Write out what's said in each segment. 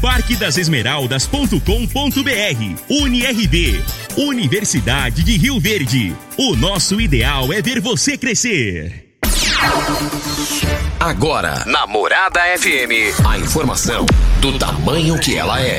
parquedasesmeraldas.com.br UniRV Universidade de Rio Verde. O nosso ideal é ver você crescer. Agora, Namorada FM, a informação do tamanho que ela é.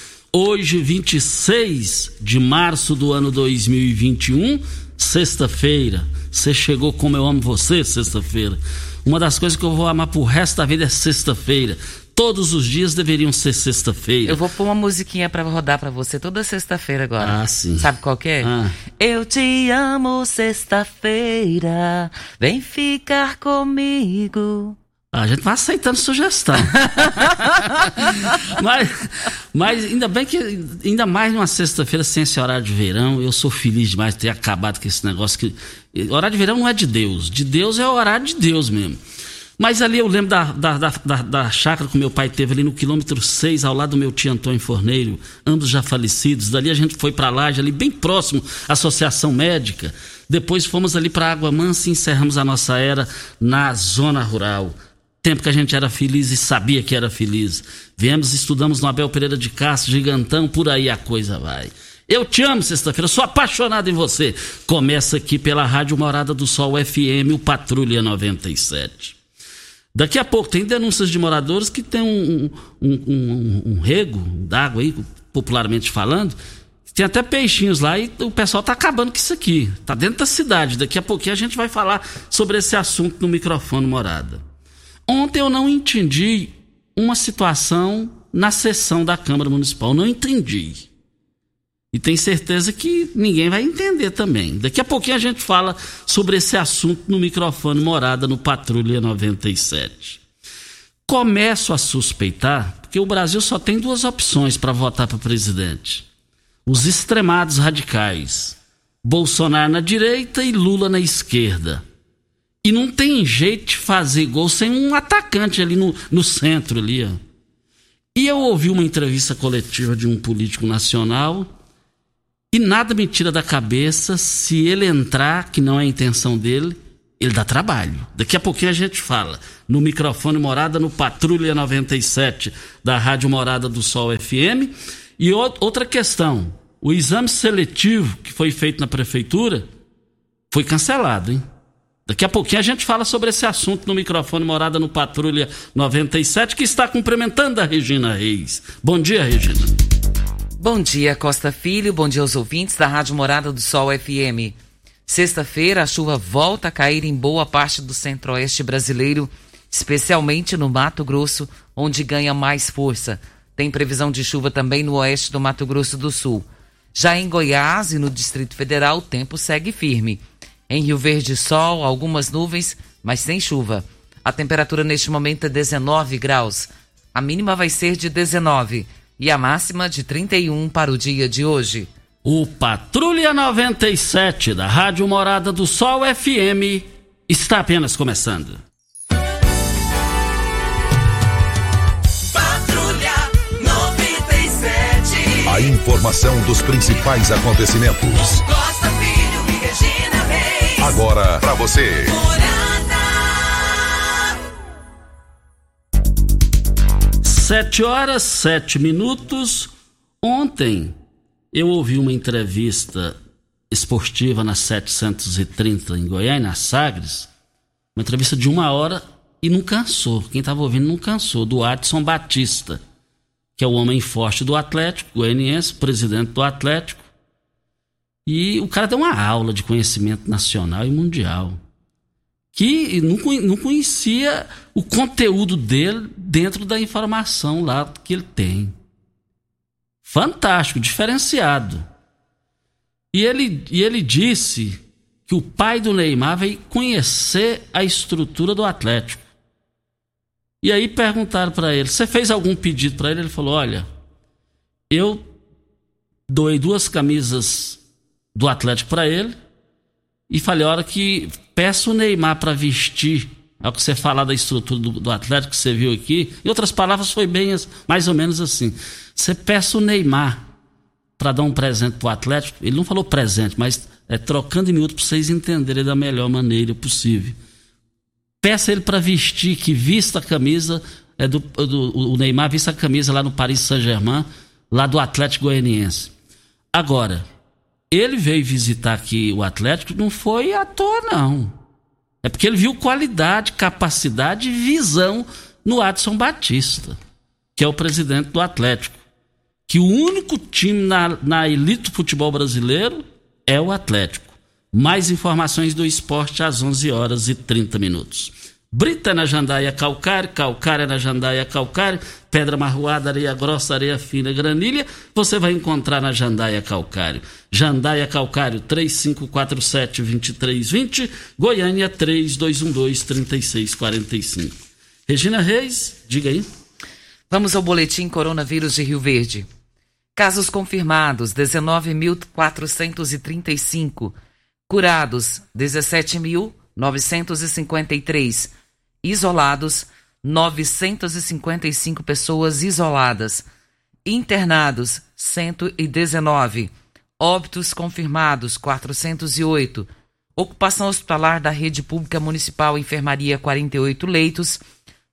Hoje, 26 de março do ano 2021, sexta-feira. Você chegou como eu amo você, sexta-feira. Uma das coisas que eu vou amar pro resto da vida é sexta-feira. Todos os dias deveriam ser sexta-feira. Eu vou pôr uma musiquinha pra rodar pra você toda sexta-feira agora. Ah, sim. Sabe qual que é? Ah. Eu te amo sexta-feira, vem ficar comigo. A gente vai aceitando sugestão. mas, mas ainda bem que, ainda mais numa sexta-feira sem esse horário de verão, eu sou feliz demais de ter acabado com esse negócio que. Horário de verão não é de Deus. De Deus é o horário de Deus mesmo. Mas ali eu lembro da, da, da, da, da chácara que meu pai teve ali no quilômetro 6, ao lado do meu tio Antônio Forneiro, ambos já falecidos. Dali a gente foi para lá, ali bem próximo à Associação Médica. Depois fomos ali para Água Mansa e encerramos a nossa era na zona rural. Tempo que a gente era feliz e sabia que era feliz. Viemos, estudamos no Abel Pereira de Castro, gigantão, por aí a coisa vai. Eu te amo, sexta-feira, sou apaixonado em você. Começa aqui pela Rádio Morada do Sol FM, o Patrulha 97. Daqui a pouco tem denúncias de moradores que tem um, um, um, um rego d'água aí, popularmente falando. Tem até peixinhos lá e o pessoal tá acabando com isso aqui. Tá dentro da cidade. Daqui a pouquinho a gente vai falar sobre esse assunto no microfone morada. Ontem eu não entendi uma situação na sessão da Câmara Municipal. Não entendi. E tenho certeza que ninguém vai entender também. Daqui a pouquinho a gente fala sobre esse assunto no microfone morada no Patrulha 97. Começo a suspeitar, porque o Brasil só tem duas opções para votar para presidente: os extremados radicais, Bolsonaro na direita e Lula na esquerda. E não tem jeito de fazer gol sem um atacante ali no, no centro ali, ó. E eu ouvi uma entrevista coletiva de um político nacional e nada me tira da cabeça se ele entrar, que não é a intenção dele, ele dá trabalho. Daqui a pouquinho a gente fala. No microfone Morada, no Patrulha 97 da Rádio Morada do Sol FM. E outra questão: o exame seletivo que foi feito na prefeitura foi cancelado, hein? Daqui a pouquinho a gente fala sobre esse assunto no microfone Morada no Patrulha 97, que está cumprimentando a Regina Reis. Bom dia, Regina. Bom dia, Costa Filho. Bom dia aos ouvintes da Rádio Morada do Sol FM. Sexta-feira, a chuva volta a cair em boa parte do centro-oeste brasileiro, especialmente no Mato Grosso, onde ganha mais força. Tem previsão de chuva também no oeste do Mato Grosso do Sul. Já em Goiás e no Distrito Federal, o tempo segue firme. Em Rio Verde, sol, algumas nuvens, mas sem chuva. A temperatura neste momento é 19 graus. A mínima vai ser de 19 e a máxima de 31 para o dia de hoje. O Patrulha 97 da Rádio Morada do Sol FM está apenas começando. Patrulha A informação dos principais acontecimentos. Agora para você. Sete horas, sete minutos. Ontem eu ouvi uma entrevista esportiva na 730 em Goiânia, na Sagres. Uma entrevista de uma hora e não cansou. Quem estava ouvindo não cansou. Do Adson Batista, que é o homem forte do Atlético Goianiense, presidente do Atlético. E o cara deu uma aula de conhecimento nacional e mundial. Que não, não conhecia o conteúdo dele dentro da informação lá que ele tem. Fantástico, diferenciado. E ele, e ele disse que o pai do Neymar veio conhecer a estrutura do Atlético. E aí perguntaram para ele: Você fez algum pedido para ele? Ele falou: Olha, eu doei duas camisas do Atlético para ele e falei: A hora que peço o Neymar para vestir, ao que você falar da estrutura do, do, Atlético que você viu aqui, em outras palavras, foi bem mais ou menos assim: Você peça o Neymar para dar um presente para o Atlético, ele não falou presente, mas é trocando em minuto para vocês entenderem da melhor maneira possível. Peça ele para vestir, que vista a camisa é do, do, o Neymar vista a camisa lá no Paris Saint-Germain, lá do Atlético Goianiense. Agora, ele veio visitar aqui o Atlético, não foi à toa, não. É porque ele viu qualidade, capacidade e visão no Adson Batista, que é o presidente do Atlético. Que o único time na, na elite do futebol brasileiro é o Atlético. Mais informações do esporte às 11 horas e 30 minutos. Brita na jandaia calcário, calcária na jandaia calcário, pedra marroada, areia grossa, areia fina, granilha, você vai encontrar na jandaia calcário. Jandaia calcário 3547-2320, Goiânia 3212-3645. Regina Reis, diga aí. Vamos ao boletim coronavírus de Rio Verde. Casos confirmados 19.435 Curados, 17.953. Isolados, 955 pessoas isoladas. Internados, 119. Óbitos confirmados, 408. Ocupação hospitalar da rede pública municipal, enfermaria, 48 leitos.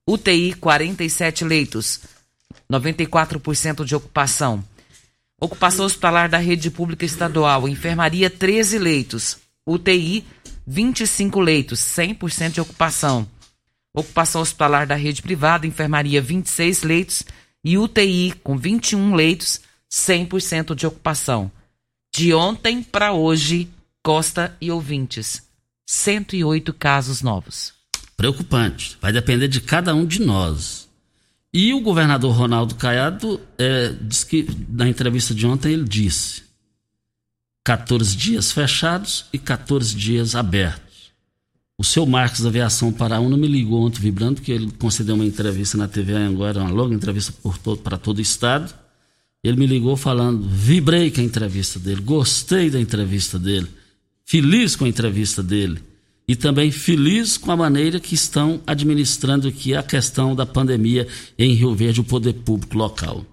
UTI, 47 leitos. 94% de ocupação. Ocupação hospitalar da rede pública estadual, enfermaria, 13 leitos. UTI, 25 leitos, 100% de ocupação. Ocupação hospitalar da rede privada, enfermaria, 26 leitos e UTI, com 21 leitos, 100% de ocupação. De ontem para hoje, Costa e ouvintes, 108 casos novos. Preocupante. Vai depender de cada um de nós. E o governador Ronaldo Caiado é, que, na entrevista de ontem, ele disse 14 dias fechados e 14 dias abertos. O seu Marcos da Aviação Paraúna me ligou ontem vibrando que ele concedeu uma entrevista na TV Anguera, uma longa entrevista todo, para todo o estado. Ele me ligou falando, vibrei com a entrevista dele, gostei da entrevista dele, feliz com a entrevista dele e também feliz com a maneira que estão administrando aqui a questão da pandemia em Rio Verde, o poder público local.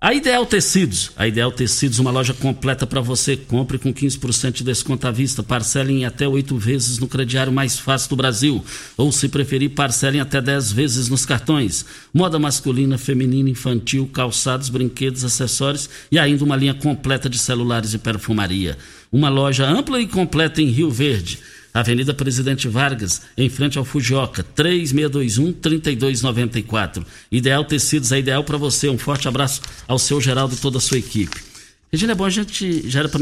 A Ideal Tecidos. A Ideal Tecidos, uma loja completa para você. Compre com 15% de desconto à vista. Parcelem até oito vezes no crediário mais fácil do Brasil. Ou, se preferir, parcelem até 10 vezes nos cartões. Moda masculina, feminina, infantil, calçados, brinquedos, acessórios e ainda uma linha completa de celulares e perfumaria. Uma loja ampla e completa em Rio Verde. Avenida Presidente Vargas, em frente ao Fujioka, 3621-3294. Ideal Tecidos é ideal para você. Um forte abraço ao seu Geraldo e toda a sua equipe. Regina, é bom a gente, já era para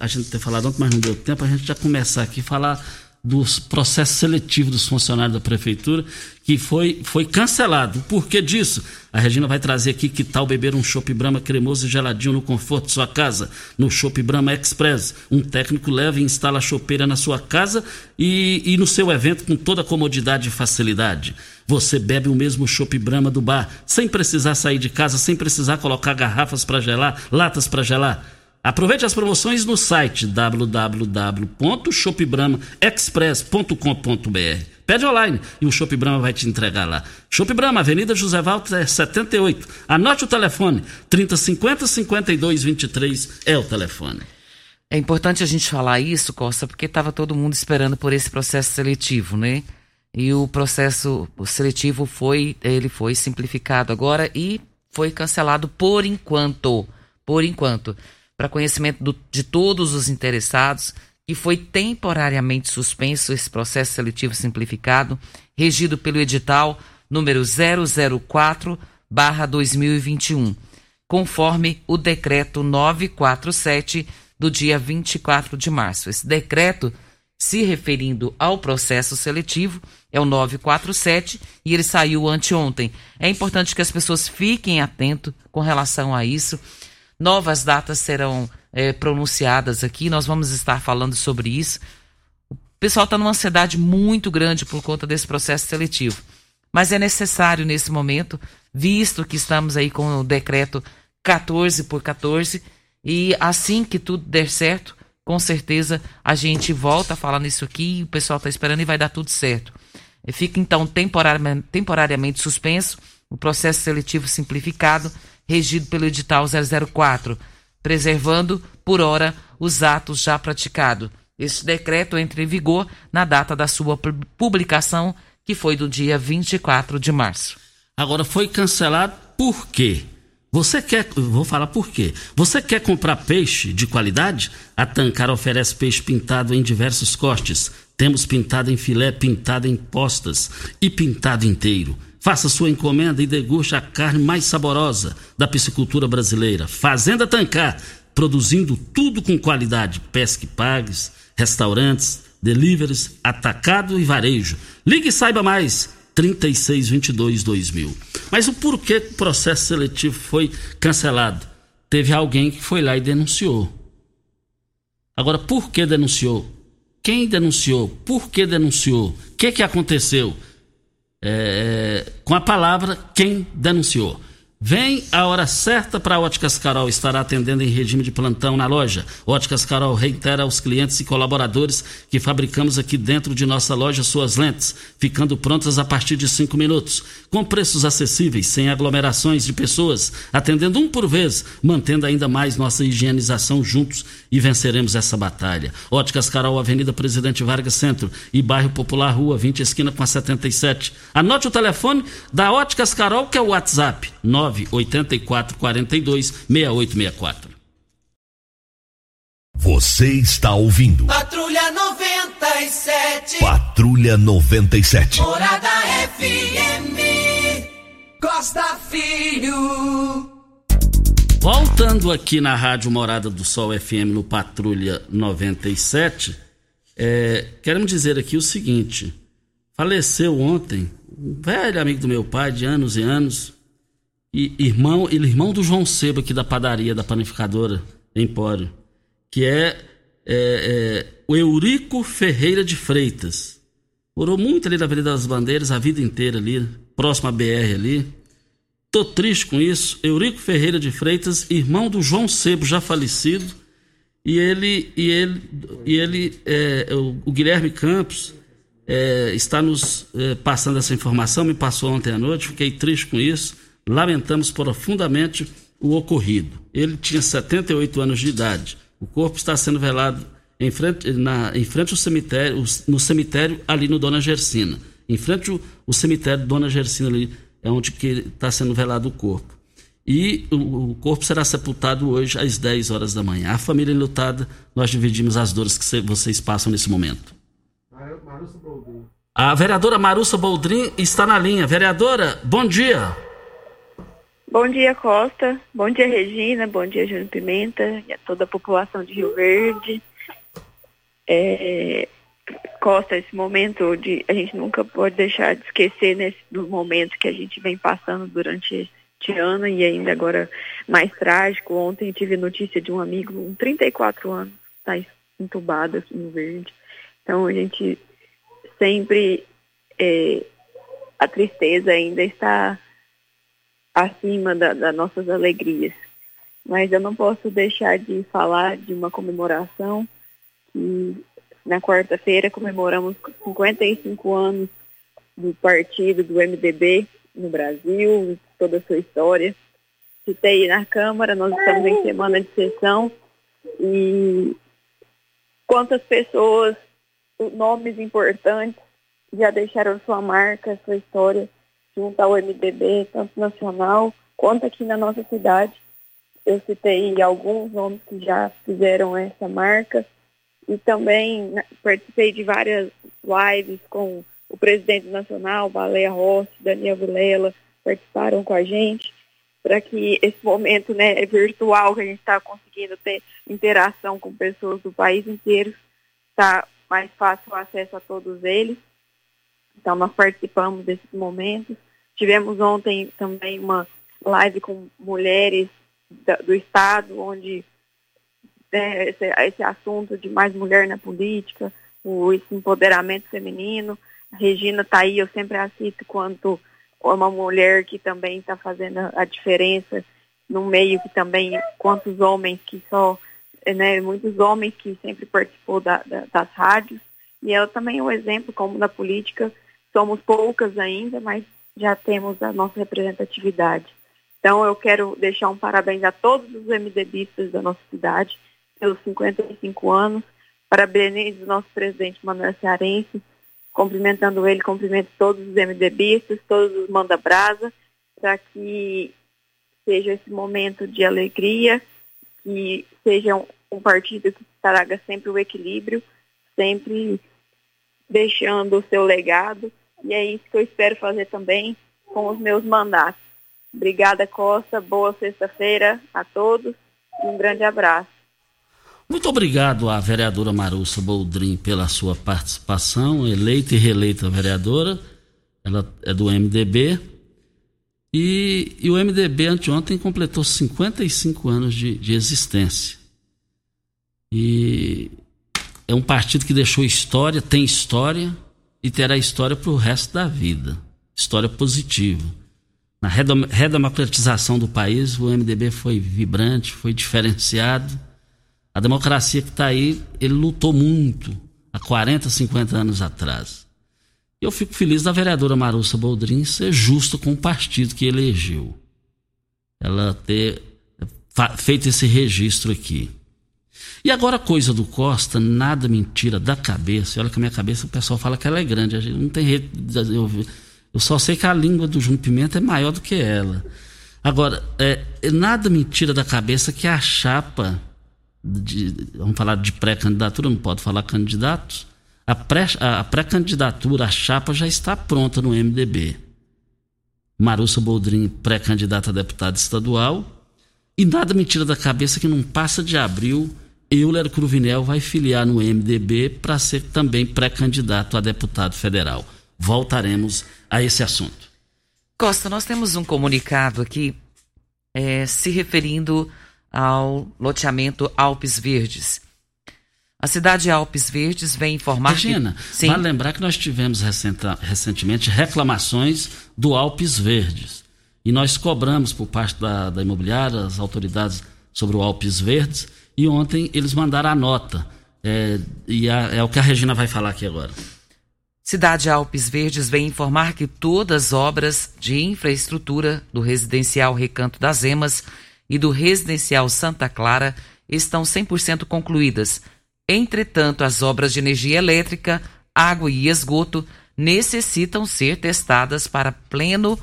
a gente ter falado ontem, mas não deu tempo, a gente já começar aqui a falar dos processos seletivos dos funcionários da prefeitura, que foi, foi cancelado. Por que disso? A Regina vai trazer aqui que tal beber um chopp Brahma cremoso e geladinho no conforto de sua casa, no Chopp Brahma Express. Um técnico leva e instala a chopeira na sua casa e, e no seu evento com toda comodidade e facilidade. Você bebe o mesmo chopp Brahma do bar, sem precisar sair de casa, sem precisar colocar garrafas para gelar, latas para gelar. Aproveite as promoções no site www.shopbramaexpress.com.br Pede online e o Shop Brahma vai te entregar lá. Shop Brahma, Avenida José Walter 78. Anote o telefone, 3050 5223 é o telefone. É importante a gente falar isso, Costa, porque estava todo mundo esperando por esse processo seletivo, né? E o processo seletivo foi, ele foi simplificado agora e foi cancelado por enquanto, por enquanto, para conhecimento do, de todos os interessados, e foi temporariamente suspenso esse processo seletivo simplificado, regido pelo edital número 004/2021, conforme o decreto 947 do dia 24 de março. Esse decreto, se referindo ao processo seletivo, é o 947 e ele saiu anteontem. É importante que as pessoas fiquem atentos com relação a isso. Novas datas serão é, pronunciadas aqui, nós vamos estar falando sobre isso. O pessoal está numa ansiedade muito grande por conta desse processo seletivo. Mas é necessário nesse momento, visto que estamos aí com o decreto 14 por 14, e assim que tudo der certo, com certeza a gente volta a falar nisso aqui, o pessoal está esperando e vai dar tudo certo. Fica então temporariamente suspenso o processo seletivo simplificado, regido pelo edital 004, preservando, por hora, os atos já praticados. Este decreto entra em vigor na data da sua publicação, que foi do dia 24 de março. Agora foi cancelado por quê? Você quer, vou falar por quê. Você quer comprar peixe de qualidade? A Tancar oferece peixe pintado em diversos cortes. Temos pintado em filé, pintado em postas e pintado inteiro. Faça sua encomenda e deguste a carne mais saborosa da piscicultura brasileira. Fazenda Tancar, produzindo tudo com qualidade. Pesque pagues, restaurantes, deliveries, atacado e varejo. Ligue e saiba mais. 3622-2000. Mas o porquê o processo seletivo foi cancelado? Teve alguém que foi lá e denunciou. Agora, por que denunciou? Quem denunciou? Por que denunciou? O que, que aconteceu? É, com a palavra quem denunciou. Vem a hora certa para a Óticas Carol estar atendendo em regime de plantão na loja. Óticas Carol reitera aos clientes e colaboradores que fabricamos aqui dentro de nossa loja suas lentes, ficando prontas a partir de cinco minutos, com preços acessíveis, sem aglomerações de pessoas, atendendo um por vez, mantendo ainda mais nossa higienização juntos e venceremos essa batalha. Óticas Carol, Avenida Presidente Vargas Centro e Bairro Popular Rua 20, esquina com a 77. Anote o telefone da Óticas Carol, que é o WhatsApp 9 984 42 6864. Você está ouvindo. Patrulha 97. Patrulha 97. Morada FM. Costa Filho. Voltando aqui na Rádio Morada do Sol FM no Patrulha 97, é, queremos dizer aqui o seguinte: faleceu ontem um velho amigo do meu pai de anos e anos, e irmão, ele irmão do João Seba aqui da padaria, da panificadora Empório, que é, é, é, o Eurico Ferreira de Freitas. Morou muito ali na Avenida das Bandeiras a vida inteira ali, próximo à BR ali. Tô triste com isso. Eurico Ferreira de Freitas, irmão do João Sebo, já falecido. E ele, e ele, e ele é, o, o, Guilherme Campos é, está nos é, passando essa informação, me passou ontem à noite, fiquei triste com isso Lamentamos profundamente o ocorrido. Ele tinha 78 anos de idade. O corpo está sendo velado em frente, na, em frente ao cemitério, no cemitério ali no Dona Gersina. Em frente ao, ao cemitério Dona Gersina ali é onde está sendo velado o corpo. E o, o, corpo será sepultado hoje às 10 horas da manhã. A família enlutada, nós dividimos as dores que vocês passam nesse momento. A vereadora Marussa Boldrin está na linha. Vereadora, bom dia. Bom dia, Costa. Bom dia, Regina. Bom dia, Júnior Pimenta e a toda a população de Rio Verde. É, Costa, esse momento de a gente nunca pode deixar de esquecer nesse do momento que a gente vem passando durante este ano e ainda agora mais trágico. Ontem tive notícia de um amigo, um 34 anos, está entubado aqui no Verde. Então a gente sempre é, a tristeza ainda está acima das da nossas alegrias. Mas eu não posso deixar de falar de uma comemoração que na quarta-feira comemoramos 55 anos do partido, do MDB no Brasil, toda a sua história. Citei na Câmara, nós estamos em semana de sessão e quantas pessoas, nomes importantes, já deixaram sua marca, sua história junto ao MDB, tanto nacional quanto aqui na nossa cidade. Eu citei alguns nomes que já fizeram essa marca e também participei de várias lives com o presidente nacional, Baleia Rossi, Daniel Vilela, participaram com a gente para que esse momento né, virtual que a gente está conseguindo ter interação com pessoas do país inteiro, está mais fácil o acesso a todos eles. Então, nós participamos desses momentos. Tivemos ontem também uma live com mulheres do Estado, onde né, esse, esse, assunto de mais mulher na política, o esse empoderamento feminino. A Regina está aí, eu sempre a cito quanto uma mulher que também está fazendo a diferença no meio que também, quantos homens que só, né, muitos homens que sempre participou da, da, das rádios. E ela também é um exemplo, como na política, somos poucas ainda, mas já temos a nossa representatividade. Então, eu quero deixar um parabéns a todos os MDBistas da nossa cidade pelos 55 anos. Parabenizo o nosso presidente Manuel Cearense, cumprimentando ele, cumprimento todos os MDBistas, todos os Manda Brasa, para que seja esse momento de alegria, que seja um, um partido que traga sempre o equilíbrio, sempre deixando o seu legado e é isso que eu espero fazer também com os meus mandatos. Obrigada, Costa. Boa sexta-feira a todos e um grande abraço. Muito obrigado à vereadora Marussa Boldrin pela sua participação, eleita e reeleita vereadora. Ela é do MDB. E, e o MDB anteontem completou 55 anos de, de existência. E é um partido que deixou história, tem história e terá história para o resto da vida. História positiva. Na redemocratização do país, o MDB foi vibrante, foi diferenciado. A democracia que está aí, ele lutou muito há 40, 50 anos atrás. E eu fico feliz da vereadora Marussa Boldrin ser justa com o partido que elegeu. Ela ter feito esse registro aqui. E agora coisa do Costa, nada mentira da cabeça. Olha que a minha cabeça o pessoal fala que ela é grande. A gente não tem eu, eu só sei que a língua do João Pimenta é maior do que ela. Agora, é, é nada mentira da cabeça que a chapa de, vamos falar de pré-candidatura, não pode falar candidatos. A pré-candidatura, a, pré a chapa já está pronta no MDB. Marussa Boldrin, pré-candidata a deputada estadual. E nada mentira da cabeça que não passa de abril Euler Cruvinel vai filiar no MDB para ser também pré-candidato a deputado federal. Voltaremos a esse assunto. Costa, nós temos um comunicado aqui é, se referindo ao loteamento Alpes Verdes. A cidade de Alpes Verdes vem informar Regina, que... Sim. vale lembrar que nós tivemos recentemente reclamações do Alpes Verdes. E nós cobramos por parte da, da imobiliária, as autoridades sobre o Alpes Verdes, e ontem eles mandaram a nota. É, e a, é o que a Regina vai falar aqui agora. Cidade Alpes Verdes vem informar que todas as obras de infraestrutura do residencial Recanto das Emas e do residencial Santa Clara estão 100% concluídas. Entretanto, as obras de energia elétrica, água e esgoto necessitam ser testadas para pleno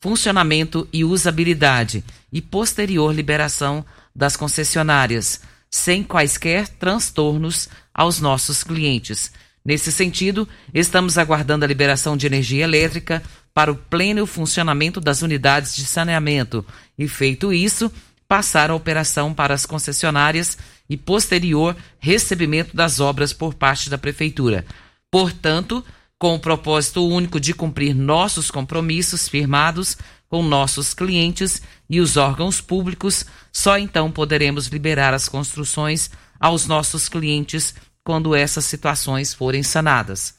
funcionamento e usabilidade e posterior liberação das concessionárias, sem quaisquer transtornos aos nossos clientes. Nesse sentido, estamos aguardando a liberação de energia elétrica para o pleno funcionamento das unidades de saneamento e, feito isso, passar a operação para as concessionárias e posterior recebimento das obras por parte da Prefeitura. Portanto, com o propósito único de cumprir nossos compromissos firmados com nossos clientes e os órgãos públicos, só então poderemos liberar as construções aos nossos clientes quando essas situações forem sanadas.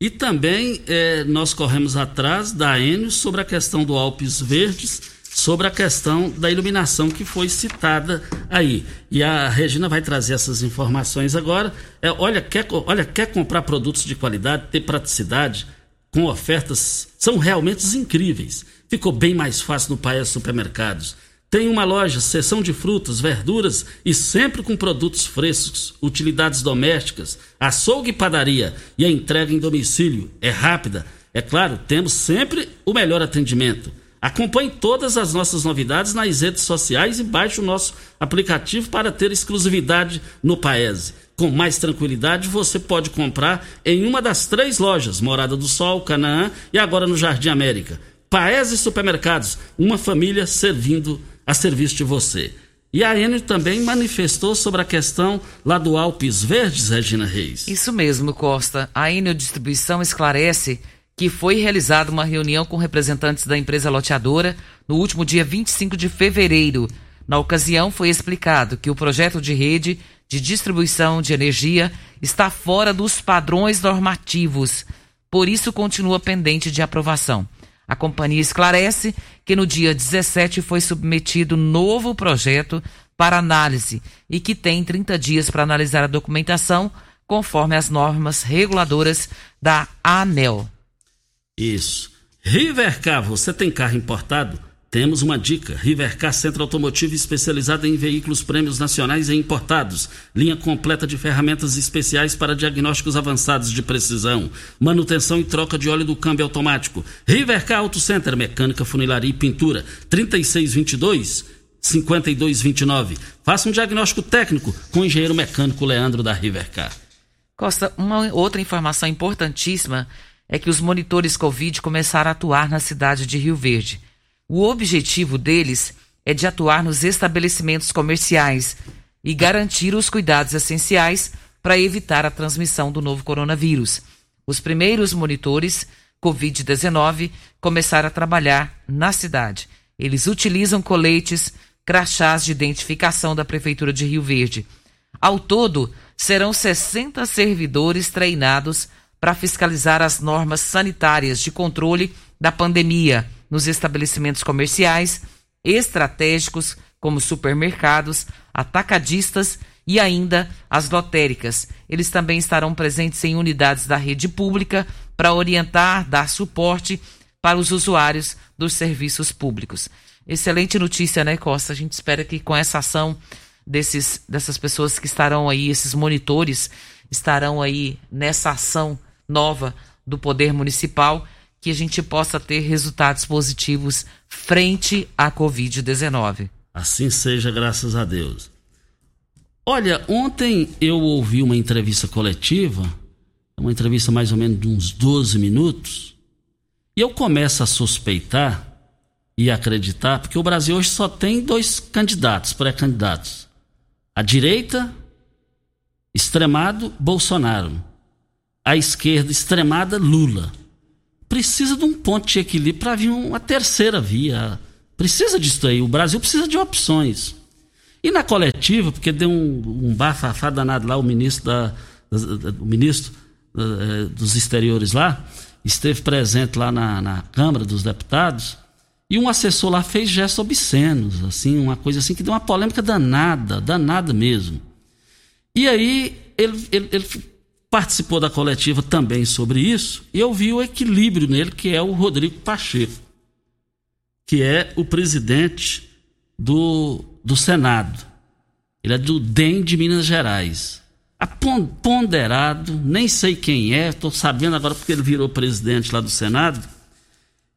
E também eh, nós corremos atrás da Enio sobre a questão do Alpes Verdes, sobre a questão da iluminação que foi citada aí. E a Regina vai trazer essas informações agora. É, olha, quer, olha, quer comprar produtos de qualidade, ter praticidade? com ofertas são realmente incríveis. Ficou bem mais fácil no Paes Supermercados. Tem uma loja, seção de frutas, verduras e sempre com produtos frescos, utilidades domésticas, açougue e padaria. E a entrega em domicílio é rápida. É claro, temos sempre o melhor atendimento. Acompanhe todas as nossas novidades nas redes sociais e baixe o nosso aplicativo para ter exclusividade no Paese. Com mais tranquilidade, você pode comprar em uma das três lojas, Morada do Sol, Canaã e agora no Jardim América. Paese Supermercados, uma família servindo a serviço de você. E a Enio também manifestou sobre a questão lá do Alpes Verdes, Regina Reis. Isso mesmo, Costa. A Enio Distribuição esclarece que foi realizada uma reunião com representantes da empresa loteadora no último dia 25 de fevereiro. Na ocasião, foi explicado que o projeto de rede de distribuição de energia está fora dos padrões normativos, por isso continua pendente de aprovação. A companhia esclarece que no dia 17 foi submetido novo projeto para análise e que tem 30 dias para analisar a documentação conforme as normas reguladoras da ANEL. Isso. Rivercar, você tem carro importado? Temos uma dica. Rivercar Centro Automotivo especializado em veículos prêmios nacionais e importados. Linha completa de ferramentas especiais para diagnósticos avançados de precisão. Manutenção e troca de óleo do câmbio automático. Rivercar Auto Center, mecânica, funilaria e pintura. 3622 5229. Faça um diagnóstico técnico com o engenheiro mecânico Leandro da Rivercar. Costa, uma outra informação importantíssima é que os monitores Covid começaram a atuar na cidade de Rio Verde. O objetivo deles é de atuar nos estabelecimentos comerciais e garantir os cuidados essenciais para evitar a transmissão do novo coronavírus. Os primeiros monitores Covid-19 começaram a trabalhar na cidade. Eles utilizam coletes, crachás de identificação da Prefeitura de Rio Verde. Ao todo, serão 60 servidores treinados para fiscalizar as normas sanitárias de controle da pandemia nos estabelecimentos comerciais, estratégicos, como supermercados, atacadistas e ainda as lotéricas. Eles também estarão presentes em unidades da rede pública para orientar, dar suporte para os usuários dos serviços públicos. Excelente notícia, né, Costa? A gente espera que com essa ação desses, dessas pessoas que estarão aí, esses monitores, estarão aí nessa ação nova do Poder Municipal, que a gente possa ter resultados positivos frente à Covid-19. Assim seja, graças a Deus. Olha, ontem eu ouvi uma entrevista coletiva, uma entrevista mais ou menos de uns 12 minutos, e eu começo a suspeitar e acreditar, porque o Brasil hoje só tem dois candidatos, pré-candidatos. A direita, extremado, Bolsonaro a esquerda extremada, Lula. Precisa de um ponto de equilíbrio para vir uma terceira via. Precisa disso aí. O Brasil precisa de opções. E na coletiva, porque deu um, um bafafá danado lá, o ministro, da, o ministro uh, dos exteriores lá, esteve presente lá na, na Câmara dos Deputados, e um assessor lá fez gestos obscenos, assim, uma coisa assim que deu uma polêmica danada, danada mesmo. E aí ele, ele, ele participou da coletiva também sobre isso, e eu vi o equilíbrio nele, que é o Rodrigo Pacheco, que é o presidente do, do Senado. Ele é do DEM de Minas Gerais. Ponderado, nem sei quem é, estou sabendo agora porque ele virou presidente lá do Senado.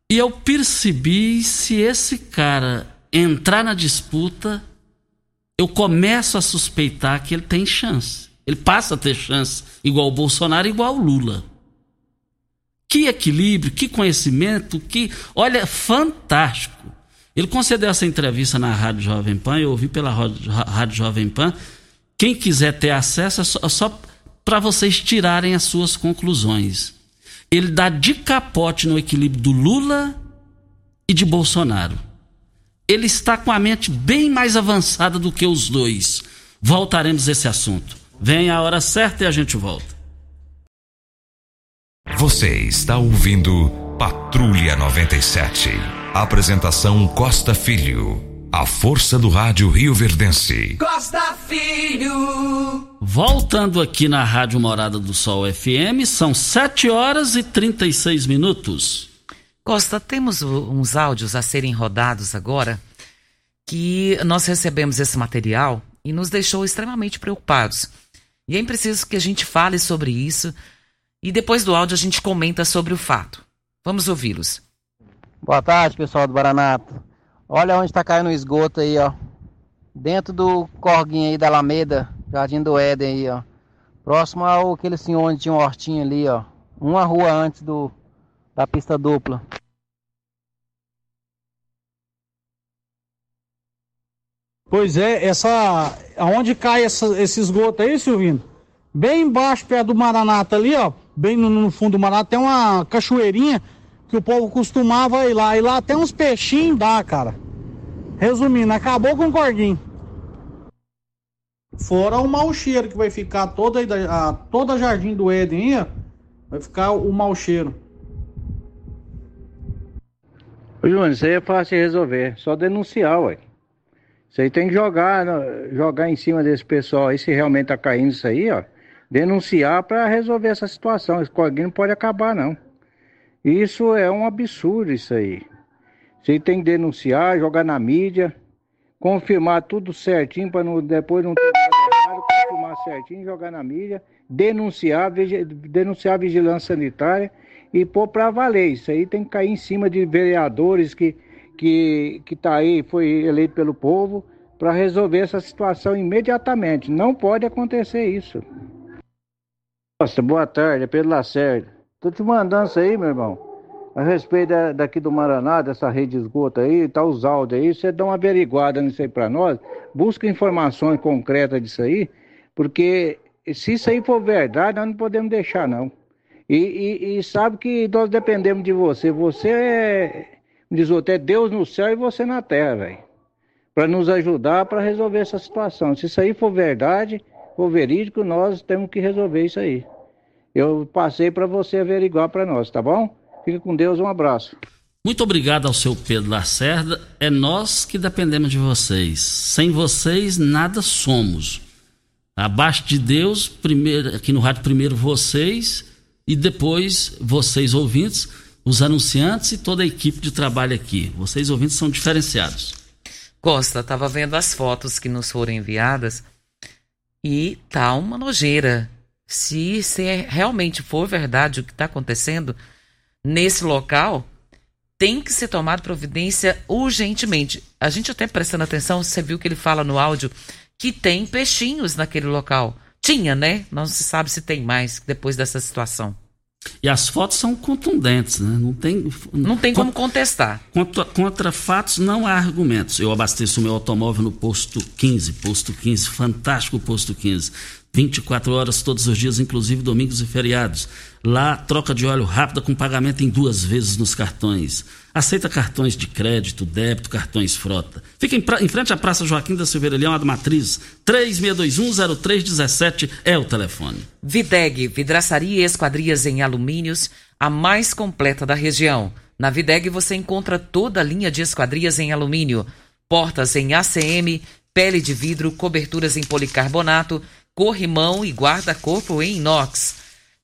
E eu percebi se esse cara entrar na disputa, eu começo a suspeitar que ele tem chance. Ele passa a ter chance igual o Bolsonaro, igual o Lula. Que equilíbrio, que conhecimento, que. Olha, fantástico. Ele concedeu essa entrevista na Rádio Jovem Pan, eu ouvi pela Rádio Jovem Pan. Quem quiser ter acesso, é só, é só para vocês tirarem as suas conclusões. Ele dá de capote no equilíbrio do Lula e de Bolsonaro. Ele está com a mente bem mais avançada do que os dois. Voltaremos a esse assunto. Vem a hora certa e a gente volta. Você está ouvindo Patrulha 97. Apresentação Costa Filho. A força do rádio Rio Verdense. Costa Filho. Voltando aqui na Rádio Morada do Sol FM, são 7 horas e 36 minutos. Costa, temos uns áudios a serem rodados agora que nós recebemos esse material e nos deixou extremamente preocupados. E é preciso que a gente fale sobre isso e depois do áudio a gente comenta sobre o fato. Vamos ouvi-los. Boa tarde, pessoal do Baranato. Olha onde está caindo o esgoto aí, ó. Dentro do corguinho aí da Alameda, Jardim do Éden aí, ó. Próximo ao aquele senhor onde tinha um hortinho ali, ó. Uma rua antes do da pista dupla. Pois é, essa. Aonde cai essa, esse esgoto aí, Silvino? Bem embaixo, perto do Maranata ali, ó. Bem no, no fundo do Maranata, tem uma cachoeirinha que o povo costumava ir lá. E lá tem uns peixinhos dá, cara. Resumindo, acabou com o corguinho. Fora o mau cheiro que vai ficar toda a, toda a Jardim do Éden, ó, vai ficar o mau cheiro. Ô Júnior, isso aí é fácil de resolver, só denunciar, ué. Aí tem que jogar, jogar em cima desse pessoal aí, se realmente tá caindo isso aí, ó. Denunciar para resolver essa situação. Esse não pode acabar, não. Isso é um absurdo, isso aí. Aí tem que denunciar, jogar na mídia, confirmar tudo certinho para não, depois não ter nada errado, confirmar certinho, jogar na mídia, denunciar, denunciar a vigilância sanitária e pôr para valer. Isso aí tem que cair em cima de vereadores que que que tá aí, foi eleito pelo povo para resolver essa situação imediatamente. Não pode acontecer isso. Nossa, boa tarde, é Pedro Lacerda. Tô te mandando isso aí, meu irmão a respeito da, daqui do Maraná, dessa rede de esgoto aí, tá os áudios aí, você dá uma averiguada nisso aí para nós, busca informações concretas disso aí, porque se isso aí for verdade, nós não podemos deixar não. E, e, e sabe que nós dependemos de você, você é, diz outro, é Deus no céu e você na terra, velho, para nos ajudar para resolver essa situação. Se isso aí for verdade, for verídico, nós temos que resolver isso aí. Eu passei para você averiguar para nós, tá bom? Fica com Deus, um abraço. Muito obrigado ao seu Pedro Lacerda. É nós que dependemos de vocês. Sem vocês, nada somos. Abaixo de Deus, primeiro, aqui no rádio, primeiro vocês e depois vocês ouvintes, os anunciantes e toda a equipe de trabalho aqui. Vocês ouvintes são diferenciados. Costa, estava vendo as fotos que nos foram enviadas e tá uma nojeira. Se, se é, realmente for verdade o que está acontecendo, nesse local, tem que ser tomada providência urgentemente. A gente até prestando atenção, você viu que ele fala no áudio que tem peixinhos naquele local. Tinha, né? Não se sabe se tem mais depois dessa situação. E as fotos são contundentes, né? Não tem, não tem como contestar. Contra, contra, fatos não há argumentos. Eu abasteço meu automóvel no posto 15, posto 15, fantástico posto 15. 24 horas todos os dias, inclusive domingos e feriados. Lá, troca de óleo rápida com pagamento em duas vezes nos cartões. Aceita cartões de crédito, débito, cartões frota. Fica em, pra, em frente à Praça Joaquim da Silveira Leão, a Matriz. 36210317 é o telefone. Videg, vidraçaria e esquadrias em alumínios, a mais completa da região. Na Videg você encontra toda a linha de esquadrias em alumínio, portas em ACM, pele de vidro, coberturas em policarbonato, corrimão e guarda-corpo em inox,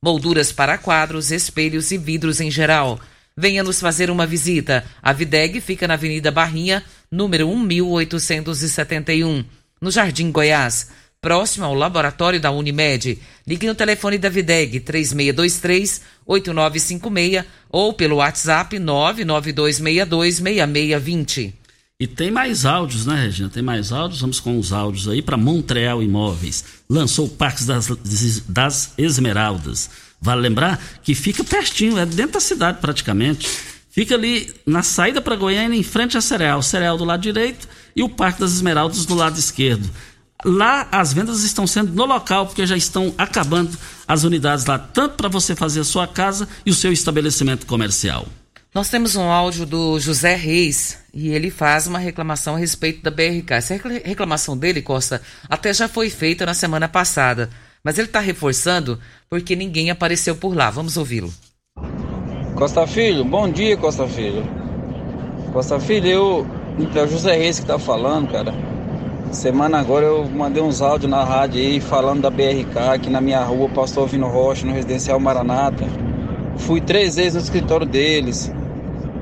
molduras para quadros, espelhos e vidros em geral. Venha nos fazer uma visita. A Videg fica na Avenida Barrinha, número 1871, no Jardim Goiás, próximo ao laboratório da Unimed. Ligue no telefone da Videg 3623 8956 ou pelo WhatsApp 99262 6620. E tem mais áudios, né, Regina? Tem mais áudios. Vamos com os áudios aí para Montreal Imóveis. Lançou o Parque das, das Esmeraldas. Vale lembrar que fica pertinho, é dentro da cidade praticamente. Fica ali na saída para Goiânia, em frente à Cereal. Cereal do lado direito e o Parque das Esmeraldas do lado esquerdo. Lá as vendas estão sendo no local, porque já estão acabando as unidades lá, tanto para você fazer a sua casa e o seu estabelecimento comercial. Nós temos um áudio do José Reis e ele faz uma reclamação a respeito da BRK. Essa reclamação dele, Costa, até já foi feita na semana passada, mas ele está reforçando porque ninguém apareceu por lá. Vamos ouvi-lo. Costa Filho, bom dia, Costa Filho. Costa Filho, eu. É o José Reis que está falando, cara. Semana agora eu mandei uns áudios na rádio aí falando da BRK aqui na minha rua, Pastor Vino Rocha, no Residencial Maranata. Fui três vezes no escritório deles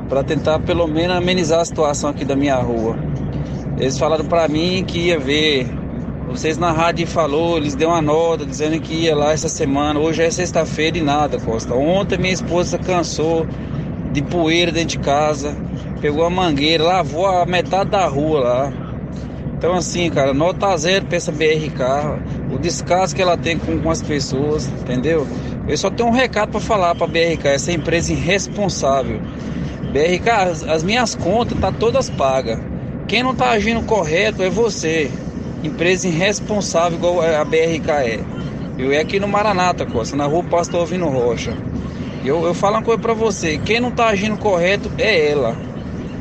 para tentar pelo menos amenizar a situação aqui da minha rua. Eles falaram para mim que ia ver. Vocês na rádio falou, eles deu uma nota dizendo que ia lá essa semana. Hoje é sexta-feira e nada, Costa. Ontem minha esposa cansou de poeira dentro de casa, pegou a mangueira, lavou a metade da rua lá. Então assim, cara, nota zero pra essa BRK, o descaso que ela tem com, com as pessoas, entendeu? Eu só tenho um recado para falar pra BRK, essa empresa irresponsável. BRK, as, as minhas contas tá todas pagas. Quem não tá agindo correto é você. Empresa irresponsável igual a BRK é. Eu é aqui no Maranata, Costa, na rua Pastor Ovino Rocha. Eu, eu falo uma coisa pra você, quem não tá agindo correto é ela.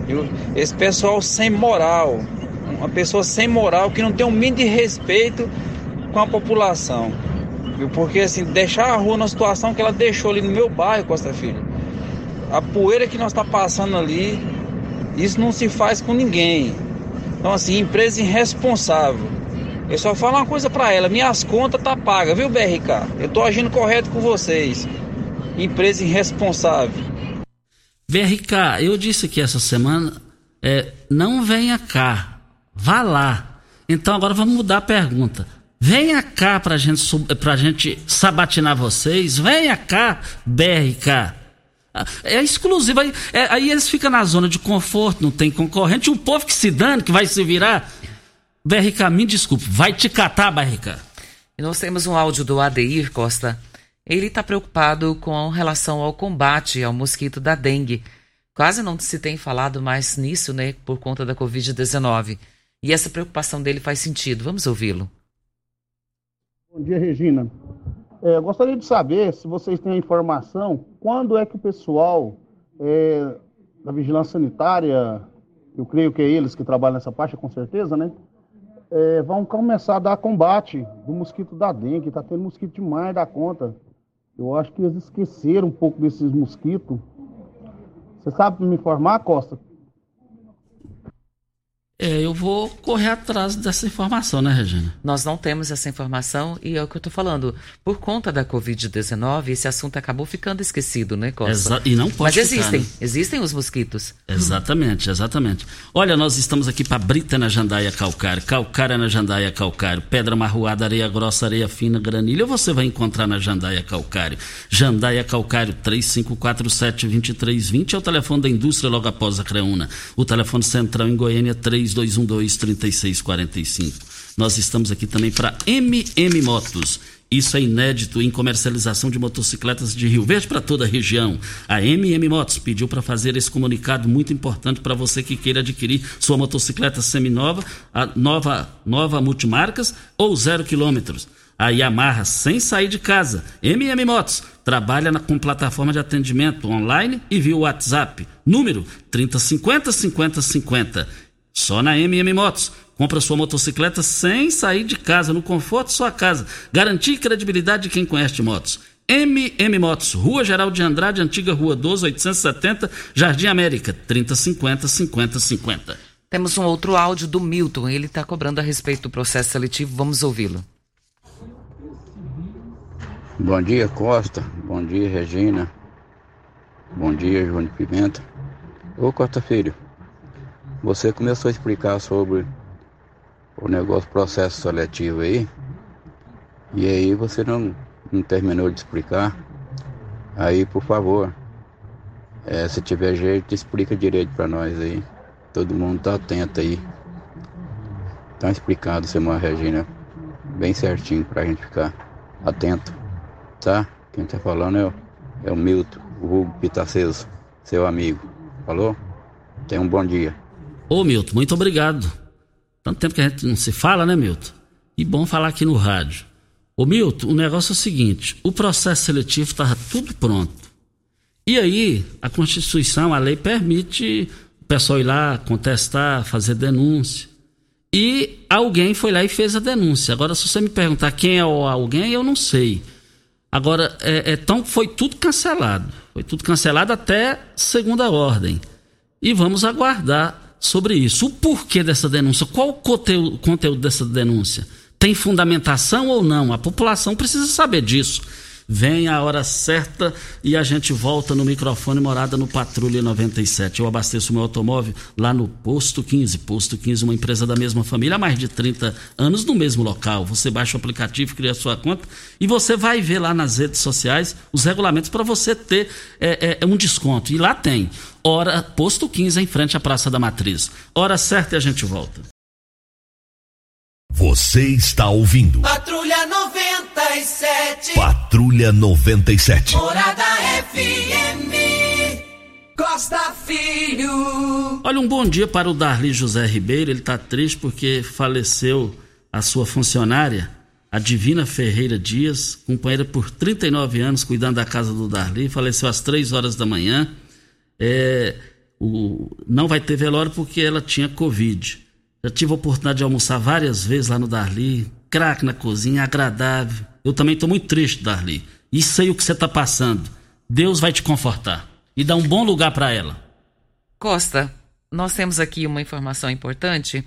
Eu, esse pessoal sem moral, uma pessoa sem moral que não tem um mínimo de respeito com a população. Viu? Porque assim, deixar a rua na situação que ela deixou ali no meu bairro, Costa Filho, a poeira que nós está passando ali, isso não se faz com ninguém. Então assim, empresa irresponsável. Eu só falo uma coisa para ela, minhas contas tá paga, viu BRK? Eu tô agindo correto com vocês. Empresa irresponsável. BRK, eu disse aqui essa semana, é, não venha cá, vá lá. Então agora vamos mudar a pergunta. Venha cá pra gente, pra gente sabatinar vocês. Venha cá, BRK. É exclusivo. Aí, é, aí, eles ficam na zona de conforto, não tem concorrente. Um povo que se dane, que vai se virar. BRK, me desculpe, vai te catar, BRK. E nós temos um áudio do Adeir Costa. Ele está preocupado com relação ao combate ao mosquito da dengue. Quase não se tem falado mais nisso, né, por conta da Covid-19. E essa preocupação dele faz sentido. Vamos ouvi-lo. Bom dia, Regina. É, gostaria de saber se vocês têm a informação quando é que o pessoal é, da vigilância sanitária, eu creio que é eles que trabalham nessa parte, com certeza, né? É, vão começar a dar combate do mosquito da dengue. Está tendo mosquito demais da conta. Eu acho que eles esqueceram um pouco desses mosquitos. Você sabe me informar, Costa? É, eu vou correr atrás dessa informação, né, Regina? Nós não temos essa informação e é o que eu estou falando. Por conta da Covid-19, esse assunto acabou ficando esquecido, né, Costa? Exa e não pode Mas ficar, existem, né? existem os mosquitos. Exatamente, exatamente. Olha, nós estamos aqui para Brita na Jandaia Calcário, Calcária na Jandaia Calcário, Pedra Marroada, Areia Grossa, Areia Fina, Granilha, você vai encontrar na Jandaia Calcário. Jandaia Calcário 3547-2320 é o telefone da indústria logo após a Creuna. O telefone central em Goiânia 3212-3645. Nós estamos aqui também para MM Motos. Isso é inédito em comercialização de motocicletas de Rio Verde para toda a região. A MM Motos pediu para fazer esse comunicado muito importante para você que queira adquirir sua motocicleta seminova, a nova, nova multimarcas ou zero quilômetros. A Yamaha sem sair de casa. MM Motos trabalha na, com plataforma de atendimento online e via WhatsApp. Número 3050 5050. Só na MM Motos. Compra sua motocicleta sem sair de casa, no conforto de sua casa. Garantia e credibilidade de quem conhece de motos. MM Motos, Rua Geral de Andrade, Antiga Rua 12, 870, Jardim América, 3050 5050. Temos um outro áudio do Milton. Ele está cobrando a respeito do processo seletivo. Vamos ouvi-lo. Bom dia, Costa. Bom dia, Regina. Bom dia, João de Pimenta. Ô, Costa Filho, você começou a explicar sobre o negócio processo seletivo aí, e aí você não, não terminou de explicar. Aí, por favor, é, se tiver jeito, explica direito para nós aí. Todo mundo tá atento aí. Tá explicado, Semana Regina, bem certinho pra gente ficar atento, tá? Quem tá falando é o, é o Milton, o Hugo Pitaceso, seu amigo. Falou? Tenha um bom dia. Ô Milton, muito obrigado. Tanto tempo que a gente não se fala, né, Milton? E bom falar aqui no rádio. Ô Milton, o negócio é o seguinte: o processo seletivo estava tudo pronto. E aí, a Constituição, a lei permite o pessoal ir lá contestar, fazer denúncia. E alguém foi lá e fez a denúncia. Agora, se você me perguntar quem é o alguém, eu não sei. Agora, é, então foi tudo cancelado. Foi tudo cancelado até segunda ordem. E vamos aguardar sobre isso. O porquê dessa denúncia? Qual o conteúdo, dessa denúncia? Tem fundamentação ou não? A população precisa saber disso. Vem a hora certa e a gente volta no microfone morada no Patrulha 97. Eu abasteço meu automóvel lá no Posto 15. Posto 15, uma empresa da mesma família há mais de 30 anos no mesmo local. Você baixa o aplicativo, cria a sua conta e você vai ver lá nas redes sociais os regulamentos para você ter é, é, um desconto. E lá tem. Hora, Posto 15 em frente à Praça da Matriz. Hora certa e a gente volta. Você está ouvindo. Patrulha 97. Patrulha 97. Morada FM. Costa Filho. Olha, um bom dia para o Darli José Ribeiro. Ele está triste porque faleceu a sua funcionária, a Divina Ferreira Dias, companheira por 39 anos, cuidando da casa do Darli. Faleceu às 3 horas da manhã. É, o, não vai ter velório porque ela tinha Covid. Já tive a oportunidade de almoçar várias vezes lá no Darli. Craque na cozinha, agradável. Eu também estou muito triste, Darli. E sei o que você está passando. Deus vai te confortar e dar um bom lugar para ela. Costa, nós temos aqui uma informação importante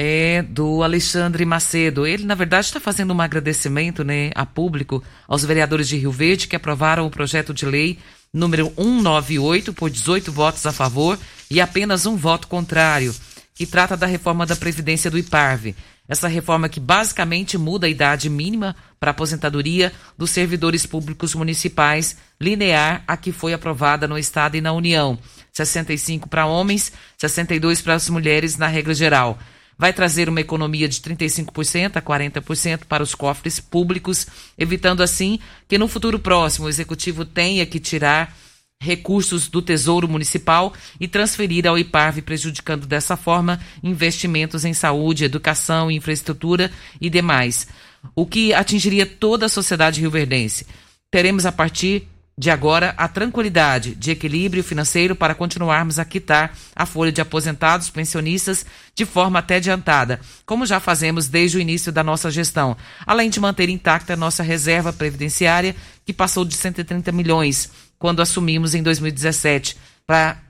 é do Alexandre Macedo. Ele, na verdade, está fazendo um agradecimento né, a público aos vereadores de Rio Verde que aprovaram o projeto de lei número 198 por 18 votos a favor e apenas um voto contrário que trata da reforma da Previdência do IPARV. Essa reforma que basicamente muda a idade mínima para aposentadoria dos servidores públicos municipais, linear a que foi aprovada no Estado e na União. 65 para homens, 62 para as mulheres na regra geral. Vai trazer uma economia de 35% a 40% para os cofres públicos, evitando assim que no futuro próximo o executivo tenha que tirar recursos do Tesouro Municipal e transferir ao IPARV, prejudicando dessa forma investimentos em saúde, educação, infraestrutura e demais, o que atingiria toda a sociedade rioverdense. Teremos a partir de agora a tranquilidade de equilíbrio financeiro para continuarmos a quitar a folha de aposentados pensionistas de forma até adiantada, como já fazemos desde o início da nossa gestão, além de manter intacta a nossa reserva previdenciária, que passou de 130 milhões quando assumimos em 2017 para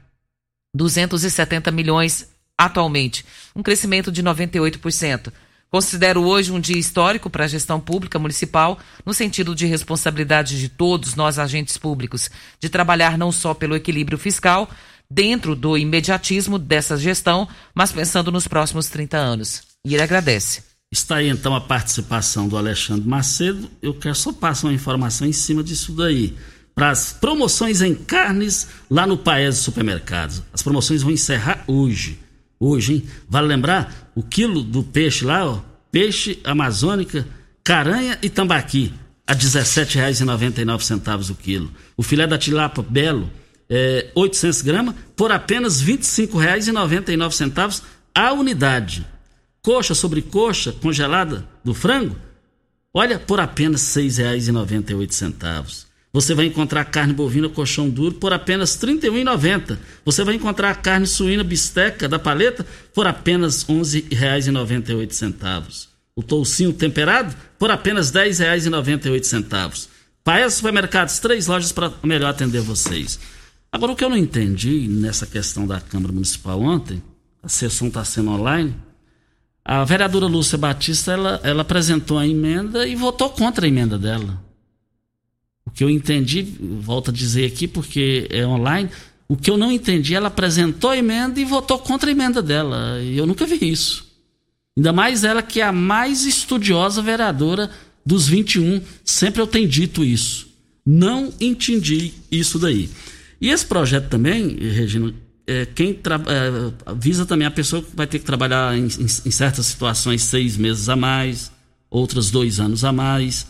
270 milhões atualmente, um crescimento de 98%. Considero hoje um dia histórico para a gestão pública municipal, no sentido de responsabilidade de todos nós agentes públicos, de trabalhar não só pelo equilíbrio fiscal, dentro do imediatismo dessa gestão, mas pensando nos próximos 30 anos. E ele agradece. Está aí então a participação do Alexandre Macedo. Eu quero só passar uma informação em cima disso daí para as promoções em carnes lá no Paes Supermercados. As promoções vão encerrar hoje. Hoje, hein? Vale lembrar o quilo do peixe lá, ó, peixe amazônica, caranha e tambaqui, a R$ 17,99 o quilo. O filé da tilapa belo, é, 800 gramas, por apenas R$ 25,99 a unidade. Coxa sobre coxa congelada do frango, olha, por apenas R$ 6,98. Você vai encontrar carne bovina colchão duro por apenas R$ 31,90. Você vai encontrar carne suína bisteca da paleta por apenas R$ 11,98. O toucinho temperado por apenas R$ 10,98. Paes Supermercados, três lojas para melhor atender vocês. Agora, o que eu não entendi nessa questão da Câmara Municipal ontem, a sessão está sendo online, a vereadora Lúcia Batista, ela, ela apresentou a emenda e votou contra a emenda dela. Que eu entendi, volto a dizer aqui porque é online, o que eu não entendi, ela apresentou a emenda e votou contra a emenda dela. E eu nunca vi isso. Ainda mais ela que é a mais estudiosa vereadora dos 21. Sempre eu tenho dito isso. Não entendi isso daí. E esse projeto também, Regina, é, quem é, visa também a pessoa que vai ter que trabalhar em, em, em certas situações seis meses a mais, outras dois anos a mais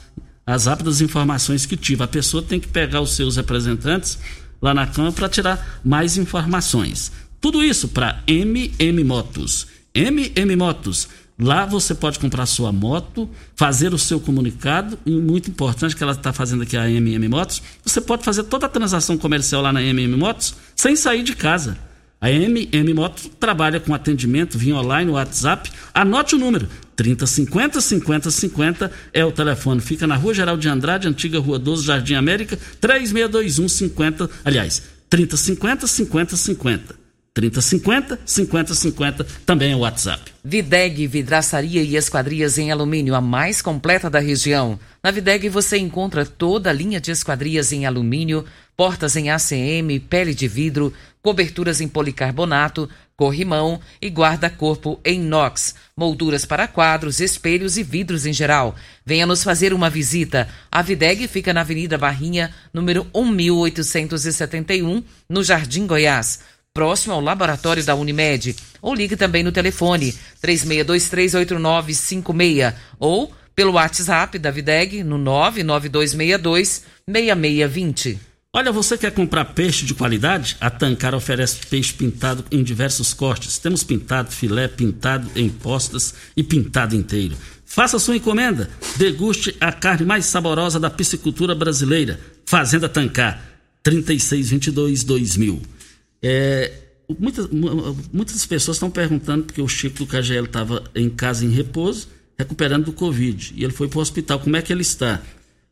as rápidas informações que tive. A pessoa tem que pegar os seus representantes lá na Câmara para tirar mais informações. Tudo isso para MM Motos. MM Motos. Lá você pode comprar sua moto, fazer o seu comunicado, e muito importante que ela está fazendo aqui a MM Motos, você pode fazer toda a transação comercial lá na MM Motos sem sair de casa. A MM Motos trabalha com atendimento via online, WhatsApp. Anote o número: 3050 5050 é o telefone. Fica na Rua Geral de Andrade, antiga Rua 12, Jardim América, 3621 50. Aliás, 3050 5050. 3050 5050 também é o WhatsApp. Videg Vidraçaria e Esquadrias em Alumínio, a mais completa da região. Na Videg você encontra toda a linha de esquadrias em alumínio, portas em ACM, pele de vidro, coberturas em policarbonato, corrimão e guarda-corpo em inox, molduras para quadros, espelhos e vidros em geral. Venha nos fazer uma visita. A Videg fica na Avenida Barrinha, número 1871, no Jardim Goiás próximo ao laboratório da Unimed. Ou ligue também no telefone 36238956 ou pelo WhatsApp da Videg no 992626620. Olha, você quer comprar peixe de qualidade? A Tancar oferece peixe pintado em diversos cortes. Temos pintado filé, pintado em postas e pintado inteiro. Faça sua encomenda. Deguste a carne mais saborosa da piscicultura brasileira. Fazenda Tancar, 3622-2000. É, muitas, muitas pessoas estão perguntando porque o Chico do KGL estava em casa em repouso, recuperando do Covid. E ele foi para o hospital. Como é que ele está?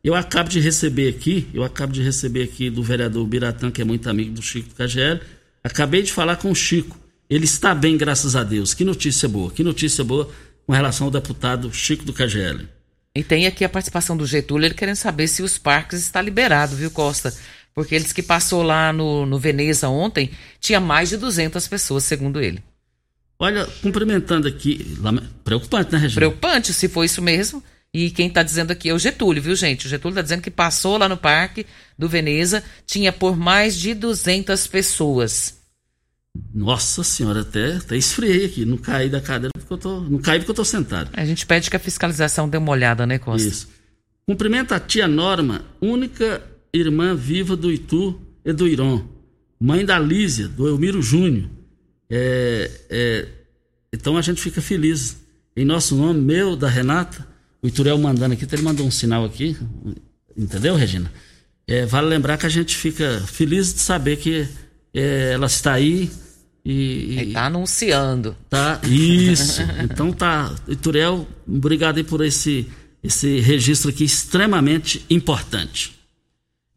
Eu acabo de receber aqui, eu acabo de receber aqui do vereador Biratã, que é muito amigo do Chico do KGL. Acabei de falar com o Chico. Ele está bem, graças a Deus. Que notícia boa, que notícia boa com relação ao deputado Chico do KGL. E tem aqui a participação do Getúlio, ele querendo saber se os parques está liberado, viu, Costa? Porque eles que passou lá no, no Veneza ontem, tinha mais de 200 pessoas, segundo ele. Olha, cumprimentando aqui, preocupante, né, Regina? Preocupante, se for isso mesmo. E quem está dizendo aqui é o Getúlio, viu, gente? O Getúlio está dizendo que passou lá no parque do Veneza, tinha por mais de 200 pessoas. Nossa senhora, até, até esfriei aqui. Não caí da cadeira porque eu tô. Não caí porque eu tô sentado. A gente pede que a fiscalização dê uma olhada, né, Costa? Isso. Cumprimenta a tia Norma, única irmã viva do Itu e do Iron, mãe da Lísia, do Elmiro Júnior. É, é, então a gente fica feliz. Em nosso nome, meu, da Renata, o Iturel mandando aqui, ele mandou um sinal aqui, entendeu, Regina? É, vale lembrar que a gente fica feliz de saber que é, ela está aí e. Está anunciando. Tá, isso. então tá. Iturel, obrigado aí por esse, esse registro aqui extremamente importante.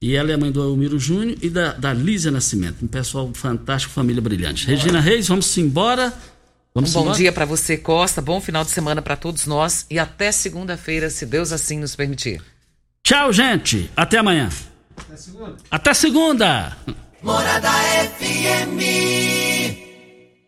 E ela é mãe do Elmiro Júnior e da, da Lísia Nascimento. Um pessoal fantástico, família brilhante. Regina Reis, vamos embora. Vamos um bom embora? dia para você, Costa. Bom final de semana para todos nós. E até segunda-feira, se Deus assim nos permitir. Tchau, gente. Até amanhã. Até segunda. Até segunda. Morada FM.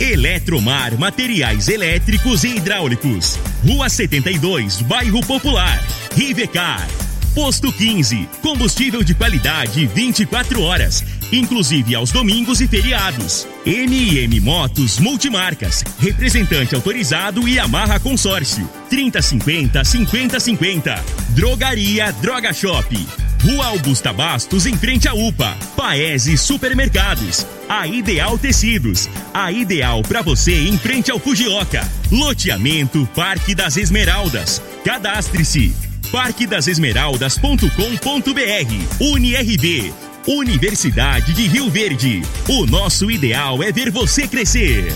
Eletromar Materiais Elétricos e Hidráulicos. Rua 72, Bairro Popular. Rivecar. Posto 15. Combustível de qualidade 24 horas, inclusive aos domingos e feriados. MM Motos Multimarcas. Representante autorizado e amarra consórcio. 3050 5050. Drogaria Droga Shop. Rua Augusta Bastos, em frente à UPA. Paese Supermercados. A Ideal Tecidos. A ideal para você em frente ao Fujioka. Loteamento Parque das Esmeraldas. Cadastre-se. parquedasesmeraldas.com.br. UniRV. Universidade de Rio Verde. O nosso ideal é ver você crescer.